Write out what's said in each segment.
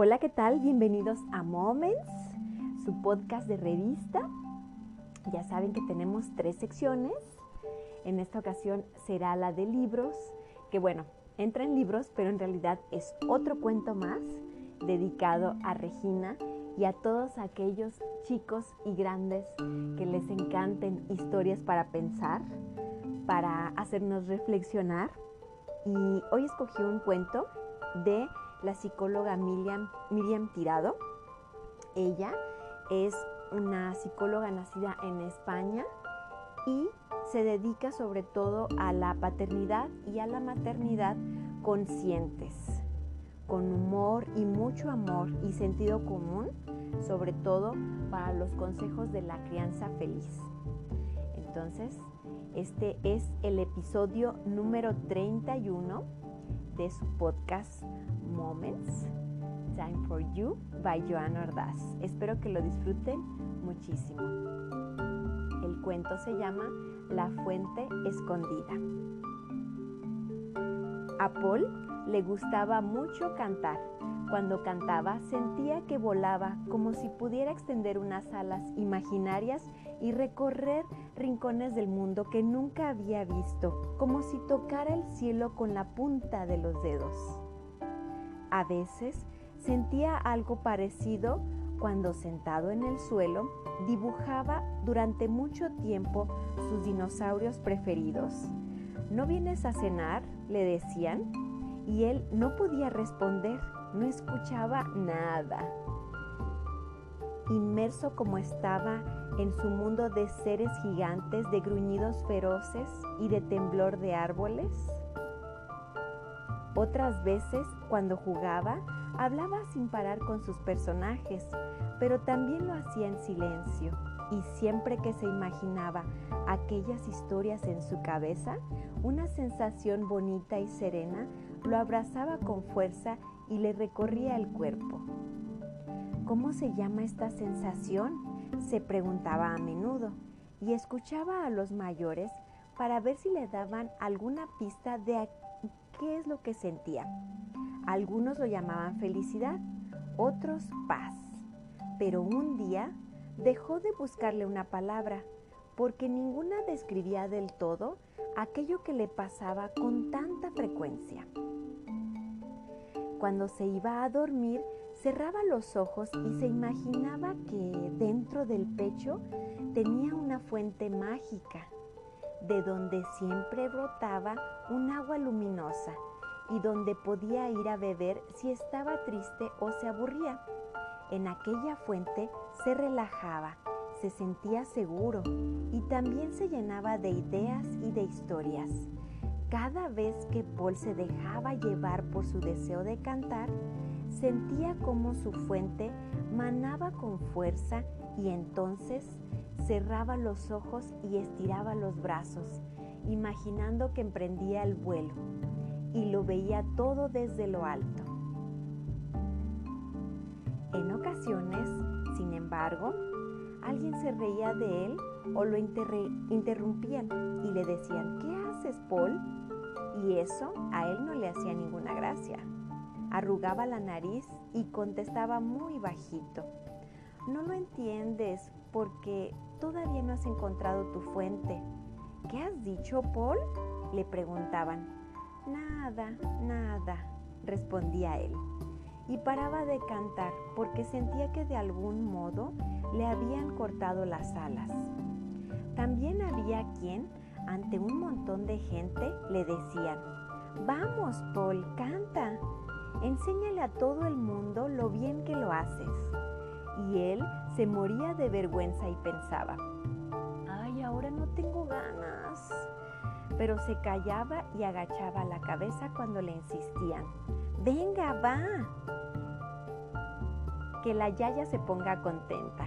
Hola, ¿qué tal? Bienvenidos a Moments, su podcast de revista. Ya saben que tenemos tres secciones. En esta ocasión será la de libros, que bueno, entra en libros, pero en realidad es otro cuento más dedicado a Regina y a todos aquellos chicos y grandes que les encanten historias para pensar, para hacernos reflexionar. Y hoy escogí un cuento de la psicóloga Miriam, Miriam Tirado. Ella es una psicóloga nacida en España y se dedica sobre todo a la paternidad y a la maternidad conscientes, con humor y mucho amor y sentido común, sobre todo para los consejos de la crianza feliz. Entonces, este es el episodio número 31 de su podcast Moments, Time for You by Joana Ordaz. Espero que lo disfruten muchísimo. El cuento se llama La fuente escondida. A Paul le gustaba mucho cantar. Cuando cantaba sentía que volaba como si pudiera extender unas alas imaginarias y recorrer rincones del mundo que nunca había visto, como si tocara el cielo con la punta de los dedos. A veces sentía algo parecido cuando sentado en el suelo dibujaba durante mucho tiempo sus dinosaurios preferidos. ¿No vienes a cenar? le decían, y él no podía responder, no escuchaba nada. Inmerso como estaba en su mundo de seres gigantes, de gruñidos feroces y de temblor de árboles, otras veces, cuando jugaba, hablaba sin parar con sus personajes, pero también lo hacía en silencio. Y siempre que se imaginaba aquellas historias en su cabeza, una sensación bonita y serena lo abrazaba con fuerza y le recorría el cuerpo. ¿Cómo se llama esta sensación? se preguntaba a menudo y escuchaba a los mayores para ver si le daban alguna pista de qué es lo que sentía. Algunos lo llamaban felicidad, otros paz. Pero un día dejó de buscarle una palabra porque ninguna describía del todo aquello que le pasaba con tanta frecuencia. Cuando se iba a dormir, cerraba los ojos y se imaginaba que dentro del pecho tenía una fuente mágica de donde siempre brotaba un agua luminosa y donde podía ir a beber si estaba triste o se aburría. En aquella fuente se relajaba, se sentía seguro y también se llenaba de ideas y de historias. Cada vez que Paul se dejaba llevar por su deseo de cantar, sentía como su fuente manaba con fuerza y entonces cerraba los ojos y estiraba los brazos, imaginando que emprendía el vuelo, y lo veía todo desde lo alto. En ocasiones, sin embargo, alguien se reía de él o lo interrumpían y le decían, ¿qué haces, Paul? Y eso a él no le hacía ninguna gracia. Arrugaba la nariz y contestaba muy bajito. No lo entiendes porque todavía no has encontrado tu fuente. ¿Qué has dicho, Paul? le preguntaban. Nada, nada, respondía él. Y paraba de cantar porque sentía que de algún modo le habían cortado las alas. También había quien, ante un montón de gente, le decían, Vamos, Paul, canta. Enséñale a todo el mundo lo bien que lo haces y él se moría de vergüenza y pensaba, ay, ahora no tengo ganas. Pero se callaba y agachaba la cabeza cuando le insistían, venga, va. Que la Yaya se ponga contenta.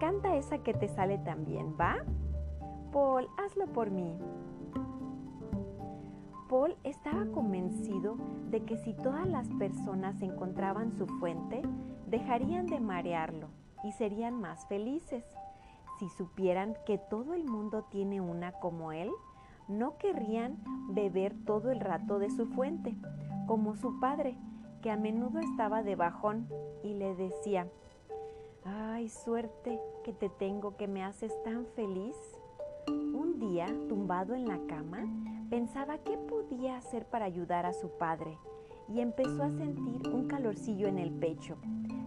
Canta esa que te sale también, ¿va? Paul, hazlo por mí. Paul estaba convencido de que si todas las personas encontraban su fuente, dejarían de marearlo y serían más felices. Si supieran que todo el mundo tiene una como él, no querrían beber todo el rato de su fuente, como su padre, que a menudo estaba de bajón y le decía, ay, suerte que te tengo que me haces tan feliz. Un día, tumbado en la cama, pensaba qué podía hacer para ayudar a su padre y empezó a sentir un calorcillo en el pecho.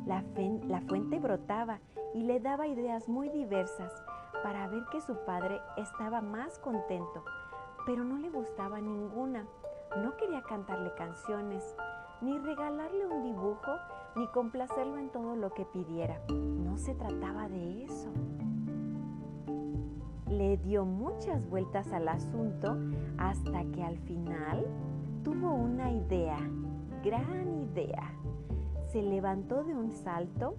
La, la, fuente brotaba y le daba ideas muy diversas para ver que su padre estaba más contento, pero no le gustaba ninguna. No quería cantarle canciones, ni regalarle un dibujo, ni complacerlo en todo lo que pidiera. No se trataba de eso. Le dio muchas vueltas al asunto hasta que al final tuvo una idea, gran idea. Se levantó de un salto,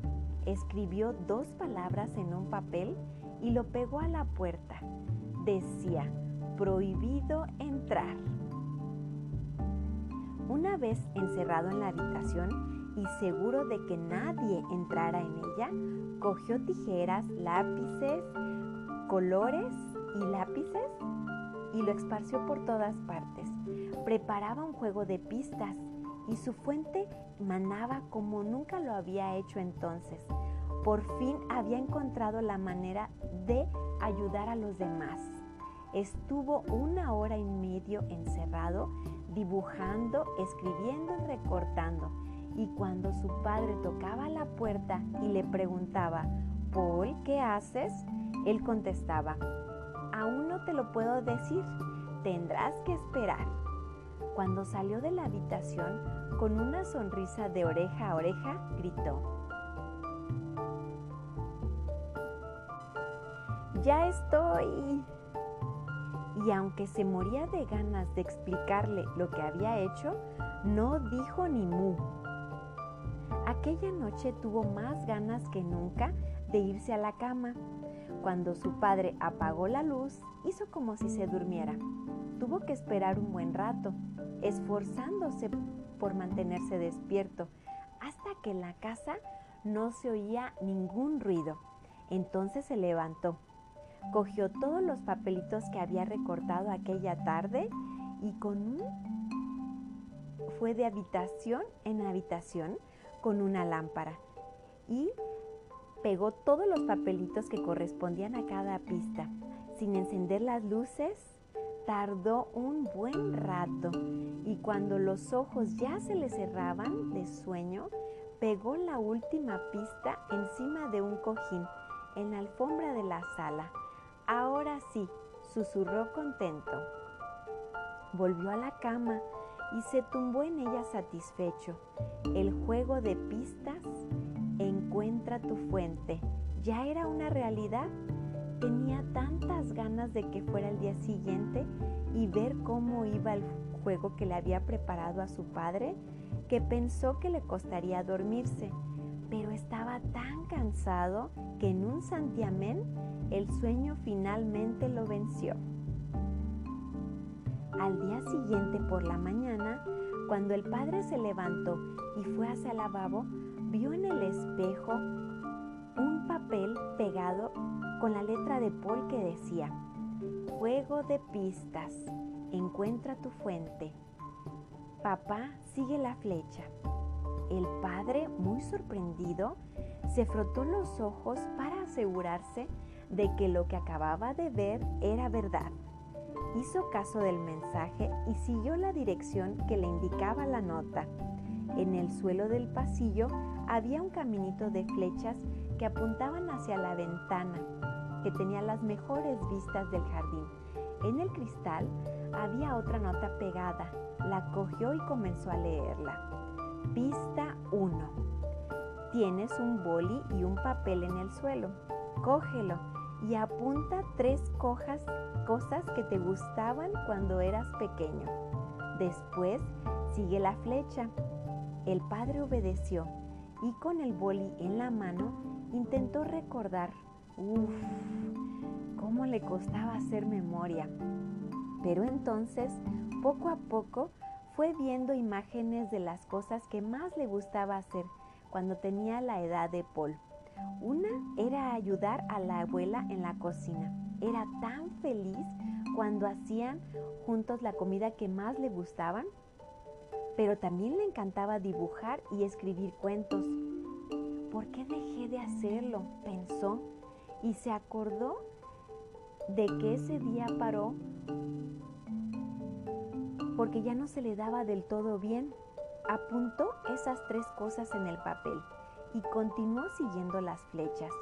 escribió dos palabras en un papel y lo pegó a la puerta. Decía, prohibido entrar. Una vez encerrado en la habitación y seguro de que nadie entrara en ella, cogió tijeras, lápices, colores y lápices y lo esparció por todas partes. Preparaba un juego de pistas y su fuente manaba como nunca lo había hecho entonces. Por fin había encontrado la manera de ayudar a los demás. Estuvo una hora y medio encerrado, dibujando, escribiendo y recortando. Y cuando su padre tocaba la puerta y le preguntaba, Paul, ¿qué haces? Él contestaba, aún no te lo puedo decir, tendrás que esperar. Cuando salió de la habitación, con una sonrisa de oreja a oreja, gritó, Ya estoy y aunque se moría de ganas de explicarle lo que había hecho, no dijo ni mu. Aquella noche tuvo más ganas que nunca de irse a la cama. Cuando su padre apagó la luz, hizo como si se durmiera. Tuvo que esperar un buen rato, esforzándose por mantenerse despierto, hasta que en la casa no se oía ningún ruido. Entonces se levantó cogió todos los papelitos que había recortado aquella tarde y con un fue de habitación en habitación con una lámpara y pegó todos los papelitos que correspondían a cada pista. Sin encender las luces, tardó un buen rato y cuando los ojos ya se le cerraban de sueño, pegó la última pista encima de un cojín en la alfombra de la sala Ahora sí, susurró contento. Volvió a la cama y se tumbó en ella satisfecho. El juego de pistas, encuentra tu fuente, ya era una realidad. Tenía tantas ganas de que fuera el día siguiente y ver cómo iba el juego que le había preparado a su padre, que pensó que le costaría dormirse, pero estaba tan cansado que en un santiamén el sueño finalmente lo venció. Al día siguiente por la mañana, cuando el padre se levantó y fue hacia el lavabo, vio en el espejo un papel pegado con la letra de Paul que decía, Juego de pistas, encuentra tu fuente. Papá sigue la flecha. El padre, muy sorprendido, se frotó los ojos para asegurarse de que lo que acababa de ver era verdad. Hizo caso del mensaje y siguió la dirección que le indicaba la nota. En el suelo del pasillo había un caminito de flechas que apuntaban hacia la ventana, que tenía las mejores vistas del jardín. En el cristal había otra nota pegada. La cogió y comenzó a leerla. Pista 1. Tienes un boli y un papel en el suelo. Cógelo y apunta tres cojas, cosas que te gustaban cuando eras pequeño. Después sigue la flecha. El padre obedeció y con el boli en la mano intentó recordar. Uf, cómo le costaba hacer memoria. Pero entonces, poco a poco, fue viendo imágenes de las cosas que más le gustaba hacer cuando tenía la edad de Paul. Una era ayudar a la abuela en la cocina. Era tan feliz cuando hacían juntos la comida que más le gustaban. Pero también le encantaba dibujar y escribir cuentos. ¿Por qué dejé de hacerlo? pensó y se acordó de que ese día paró porque ya no se le daba del todo bien. Apuntó esas tres cosas en el papel y continuó siguiendo las flechas.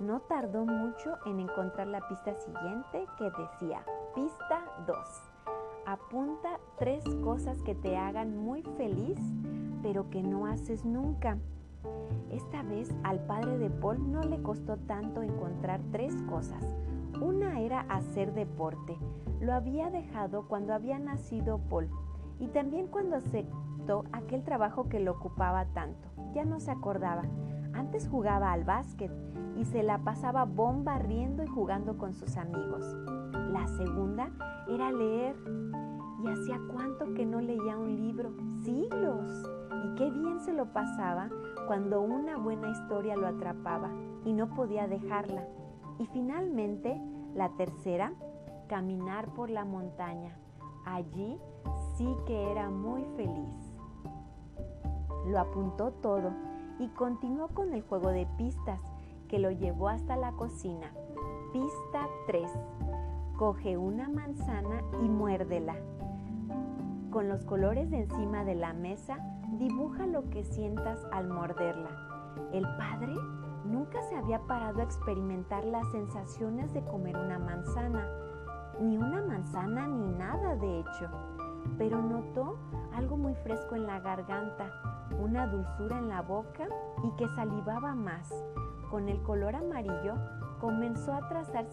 No tardó mucho en encontrar la pista siguiente que decía, pista 2. Apunta tres cosas que te hagan muy feliz, pero que no haces nunca. Esta vez al padre de Paul no le costó tanto encontrar tres cosas. Una era hacer deporte. Lo había dejado cuando había nacido Paul y también cuando aceptó aquel trabajo que lo ocupaba tanto. Ya no se acordaba. Antes jugaba al básquet y se la pasaba bomba riendo y jugando con sus amigos. La segunda era leer. Y hacía cuánto que no leía un libro, siglos. Y qué bien se lo pasaba cuando una buena historia lo atrapaba y no podía dejarla. Y finalmente, la tercera, caminar por la montaña. Allí sí que era muy feliz. Lo apuntó todo y continuó con el juego de pistas que lo llevó hasta la cocina. Pista 3. Coge una manzana y muérdela. Con los colores de encima de la mesa, dibuja lo que sientas al morderla. El padre nunca se había parado a experimentar las sensaciones de comer una manzana. Ni una manzana ni nada, de hecho. Pero notó algo muy fresco en la garganta, una dulzura en la boca y que salivaba más. Con el color amarillo comenzó a trazar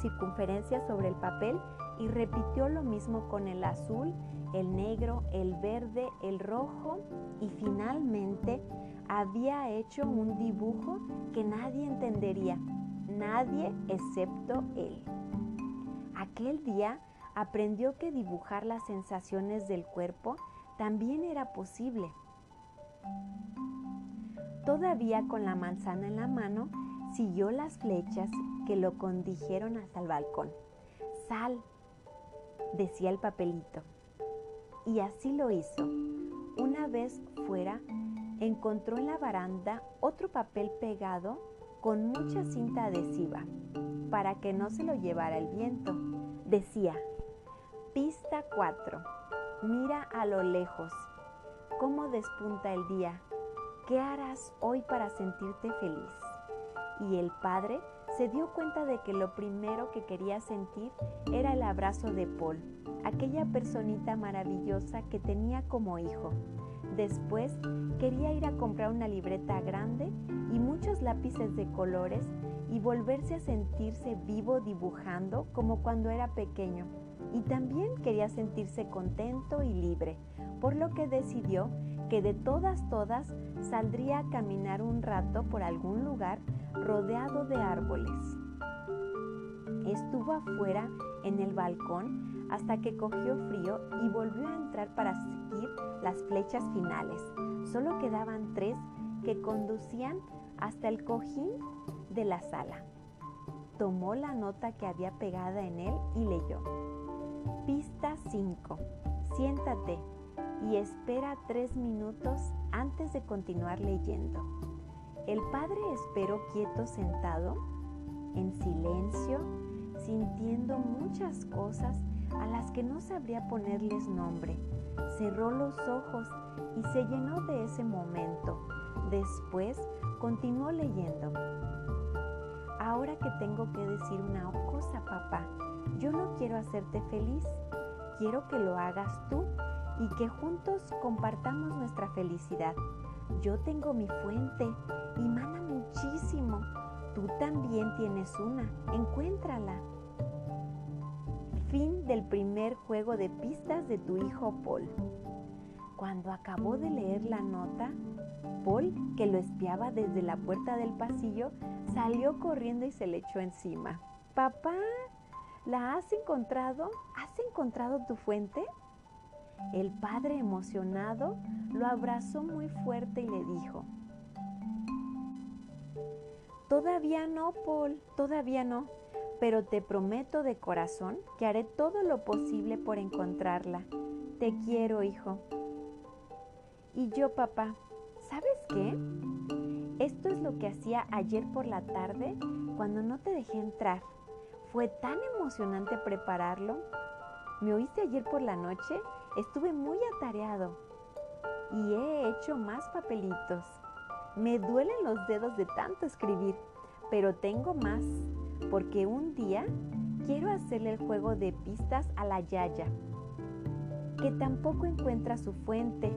circunferencias sobre el papel y repitió lo mismo con el azul, el negro, el verde, el rojo y finalmente había hecho un dibujo que nadie entendería, nadie excepto él. Aquel día aprendió que dibujar las sensaciones del cuerpo también era posible. Todavía con la manzana en la mano, siguió las flechas que lo condujeron hasta el balcón. Sal, decía el papelito. Y así lo hizo. Una vez fuera, encontró en la baranda otro papel pegado con mucha cinta adhesiva para que no se lo llevara el viento. Decía, pista 4, mira a lo lejos, cómo despunta el día, ¿qué harás hoy para sentirte feliz? Y el padre se dio cuenta de que lo primero que quería sentir era el abrazo de Paul, aquella personita maravillosa que tenía como hijo. Después quería ir a comprar una libreta grande y muchos lápices de colores y volverse a sentirse vivo dibujando como cuando era pequeño. Y también quería sentirse contento y libre, por lo que decidió que de todas, todas saldría a caminar un rato por algún lugar rodeado de árboles. Estuvo afuera en el balcón hasta que cogió frío y volvió a entrar para seguir las flechas finales. Solo quedaban tres que conducían hasta el cojín de la sala. Tomó la nota que había pegada en él y leyó. Pista 5. Siéntate y espera tres minutos antes de continuar leyendo. El padre esperó quieto sentado, en silencio, sintiendo muchas cosas a las que no sabría ponerles nombre. Cerró los ojos y se llenó de ese momento. Después continuó leyendo. Ahora que tengo que decir una cosa, papá, yo no quiero hacerte feliz, quiero que lo hagas tú y que juntos compartamos nuestra felicidad. Yo tengo mi fuente y mana muchísimo. Tú también tienes una. Encuéntrala. Fin del primer juego de pistas de tu hijo Paul. Cuando acabó de leer la nota, Paul, que lo espiaba desde la puerta del pasillo, salió corriendo y se le echó encima. Papá, ¿la has encontrado? ¿Has encontrado tu fuente? El padre emocionado lo abrazó muy fuerte y le dijo, Todavía no, Paul, todavía no, pero te prometo de corazón que haré todo lo posible por encontrarla. Te quiero, hijo. Y yo, papá, ¿sabes qué? Esto es lo que hacía ayer por la tarde cuando no te dejé entrar. Fue tan emocionante prepararlo. ¿Me oíste ayer por la noche? Estuve muy atareado y he hecho más papelitos. Me duelen los dedos de tanto escribir, pero tengo más porque un día quiero hacerle el juego de pistas a la Yaya, que tampoco encuentra su fuente.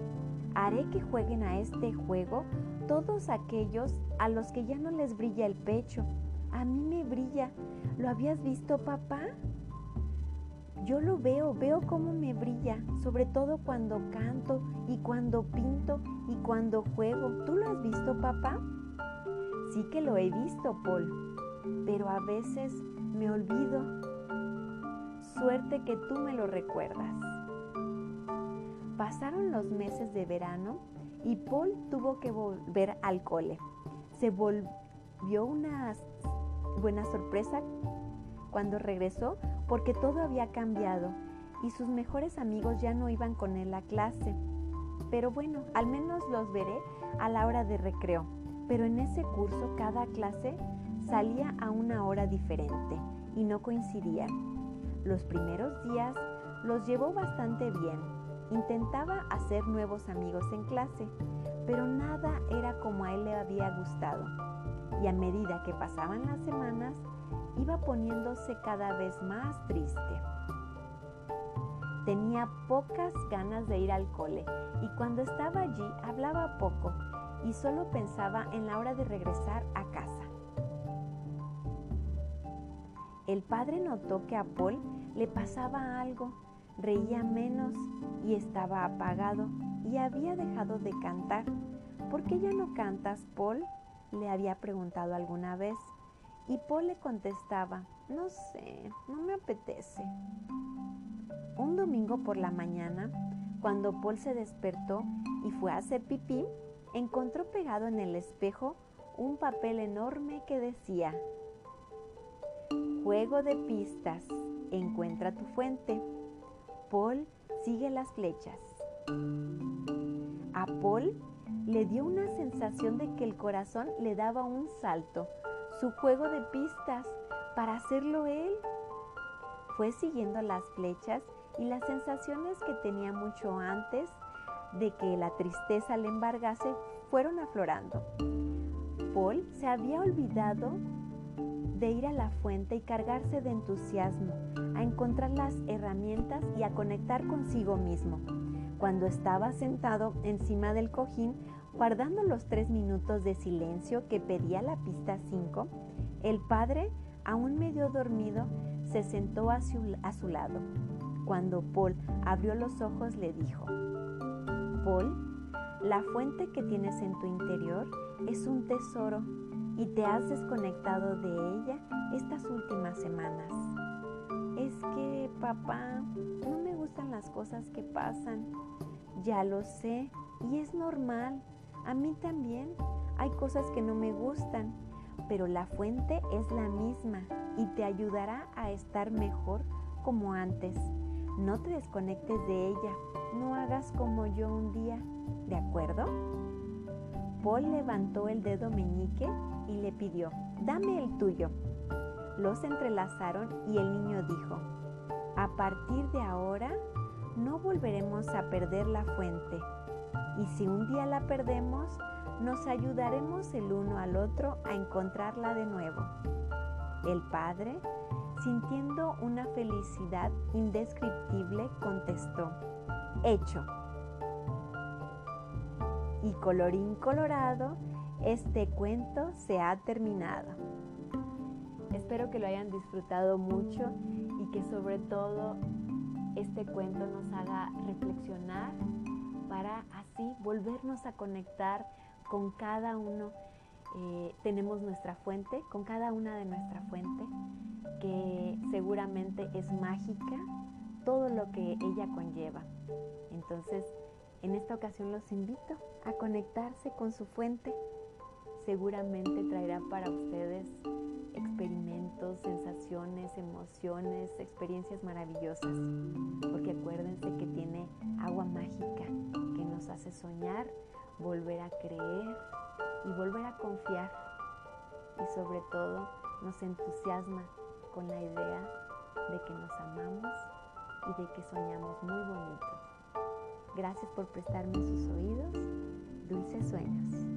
Haré que jueguen a este juego todos aquellos a los que ya no les brilla el pecho. A mí me brilla. ¿Lo habías visto, papá? Yo lo veo, veo cómo me brilla, sobre todo cuando canto y cuando pinto y cuando juego. ¿Tú lo has visto, papá? Sí que lo he visto, Paul, pero a veces me olvido. Suerte que tú me lo recuerdas. Pasaron los meses de verano y Paul tuvo que volver al cole. Se volvió una buena sorpresa cuando regresó porque todo había cambiado y sus mejores amigos ya no iban con él a clase. Pero bueno, al menos los veré a la hora de recreo. Pero en ese curso cada clase salía a una hora diferente y no coincidían. Los primeros días los llevó bastante bien. Intentaba hacer nuevos amigos en clase, pero nada era como a él le había gustado. Y a medida que pasaban las semanas, iba poniéndose cada vez más triste. Tenía pocas ganas de ir al cole y cuando estaba allí hablaba poco y solo pensaba en la hora de regresar a casa. El padre notó que a Paul le pasaba algo, reía menos y estaba apagado y había dejado de cantar. ¿Por qué ya no cantas, Paul? le había preguntado alguna vez. Y Paul le contestaba, no sé, no me apetece. Un domingo por la mañana, cuando Paul se despertó y fue a hacer pipí, encontró pegado en el espejo un papel enorme que decía, Juego de pistas, encuentra tu fuente. Paul sigue las flechas. A Paul le dio una sensación de que el corazón le daba un salto su juego de pistas para hacerlo él. Fue siguiendo las flechas y las sensaciones que tenía mucho antes de que la tristeza le embargase fueron aflorando. Paul se había olvidado de ir a la fuente y cargarse de entusiasmo, a encontrar las herramientas y a conectar consigo mismo. Cuando estaba sentado encima del cojín, Guardando los tres minutos de silencio que pedía la pista 5, el padre, aún medio dormido, se sentó a su, a su lado. Cuando Paul abrió los ojos le dijo, Paul, la fuente que tienes en tu interior es un tesoro y te has desconectado de ella estas últimas semanas. Es que, papá, no me gustan las cosas que pasan. Ya lo sé y es normal. A mí también hay cosas que no me gustan, pero la fuente es la misma y te ayudará a estar mejor como antes. No te desconectes de ella, no hagas como yo un día, ¿de acuerdo? Paul levantó el dedo meñique y le pidió, dame el tuyo. Los entrelazaron y el niño dijo, a partir de ahora no volveremos a perder la fuente y si un día la perdemos, nos ayudaremos el uno al otro a encontrarla de nuevo. El padre, sintiendo una felicidad indescriptible, contestó, hecho. Y colorín colorado, este cuento se ha terminado. Espero que lo hayan disfrutado mucho y que sobre todo este cuento nos haga reflexionar para así volvernos a conectar con cada uno. Eh, tenemos nuestra fuente, con cada una de nuestra fuente, que seguramente es mágica, todo lo que ella conlleva. Entonces, en esta ocasión los invito a conectarse con su fuente. Seguramente traerá para ustedes experimentos, sensaciones, emociones, experiencias maravillosas, porque acuérdense que tiene agua mágica nos hace soñar, volver a creer y volver a confiar. Y sobre todo nos entusiasma con la idea de que nos amamos y de que soñamos muy bonito. Gracias por prestarme sus oídos. Dulces sueños.